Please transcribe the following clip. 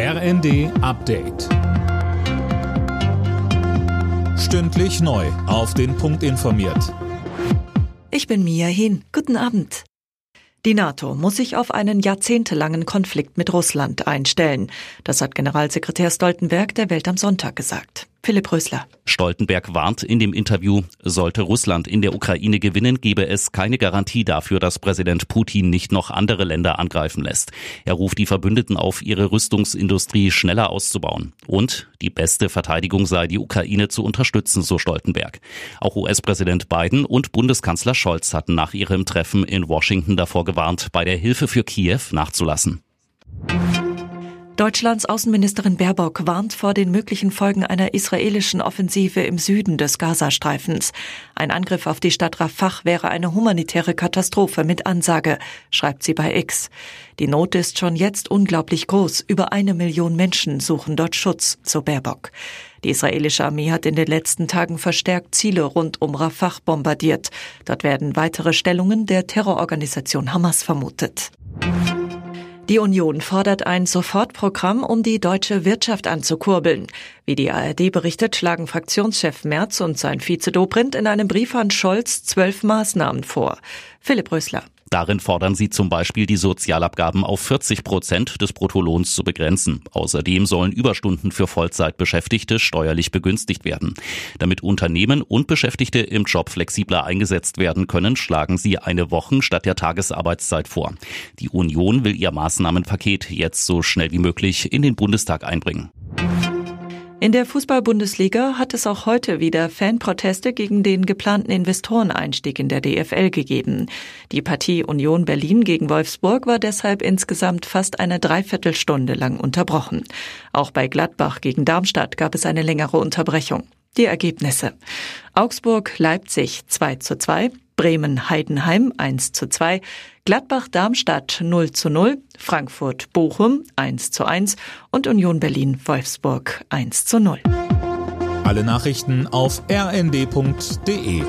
RND Update. Stündlich neu. Auf den Punkt informiert. Ich bin Mia Hin. Guten Abend. Die NATO muss sich auf einen jahrzehntelangen Konflikt mit Russland einstellen. Das hat Generalsekretär Stoltenberg der Welt am Sonntag gesagt. Philipp Rösler. Stoltenberg warnt in dem Interview, sollte Russland in der Ukraine gewinnen, gebe es keine Garantie dafür, dass Präsident Putin nicht noch andere Länder angreifen lässt. Er ruft die Verbündeten auf, ihre Rüstungsindustrie schneller auszubauen. Und die beste Verteidigung sei, die Ukraine zu unterstützen, so Stoltenberg. Auch US-Präsident Biden und Bundeskanzler Scholz hatten nach ihrem Treffen in Washington davor gewarnt, bei der Hilfe für Kiew nachzulassen. Deutschlands Außenministerin Baerbock warnt vor den möglichen Folgen einer israelischen Offensive im Süden des Gazastreifens. Ein Angriff auf die Stadt Rafah wäre eine humanitäre Katastrophe mit Ansage, schreibt sie bei X. Die Not ist schon jetzt unglaublich groß. Über eine Million Menschen suchen dort Schutz, so Baerbock. Die israelische Armee hat in den letzten Tagen verstärkt Ziele rund um Rafah bombardiert. Dort werden weitere Stellungen der Terrororganisation Hamas vermutet. Die Union fordert ein Sofortprogramm, um die deutsche Wirtschaft anzukurbeln. Wie die ARD berichtet, schlagen Fraktionschef Merz und sein Vize Dobrindt in einem Brief an Scholz zwölf Maßnahmen vor. Philipp Rösler. Darin fordern sie zum Beispiel, die Sozialabgaben auf 40 Prozent des Bruttolohns zu begrenzen. Außerdem sollen Überstunden für Vollzeitbeschäftigte steuerlich begünstigt werden. Damit Unternehmen und Beschäftigte im Job flexibler eingesetzt werden können, schlagen sie eine Wochen statt der Tagesarbeitszeit vor. Die Union will ihr Maßnahmenpaket jetzt so schnell wie möglich in den Bundestag einbringen. In der Fußball-Bundesliga hat es auch heute wieder Fanproteste gegen den geplanten Investoreneinstieg in der DFL gegeben. Die Partie Union Berlin gegen Wolfsburg war deshalb insgesamt fast eine Dreiviertelstunde lang unterbrochen. Auch bei Gladbach gegen Darmstadt gab es eine längere Unterbrechung. Die Ergebnisse. Augsburg, Leipzig 2 zu 2, Bremen-Heidenheim 1 zu 2, Gladbach-Darmstadt 0 zu 0, Frankfurt-Bochum 1 zu 1 und Union Berlin-Wolfsburg 1 zu 0. Alle Nachrichten auf rnd.de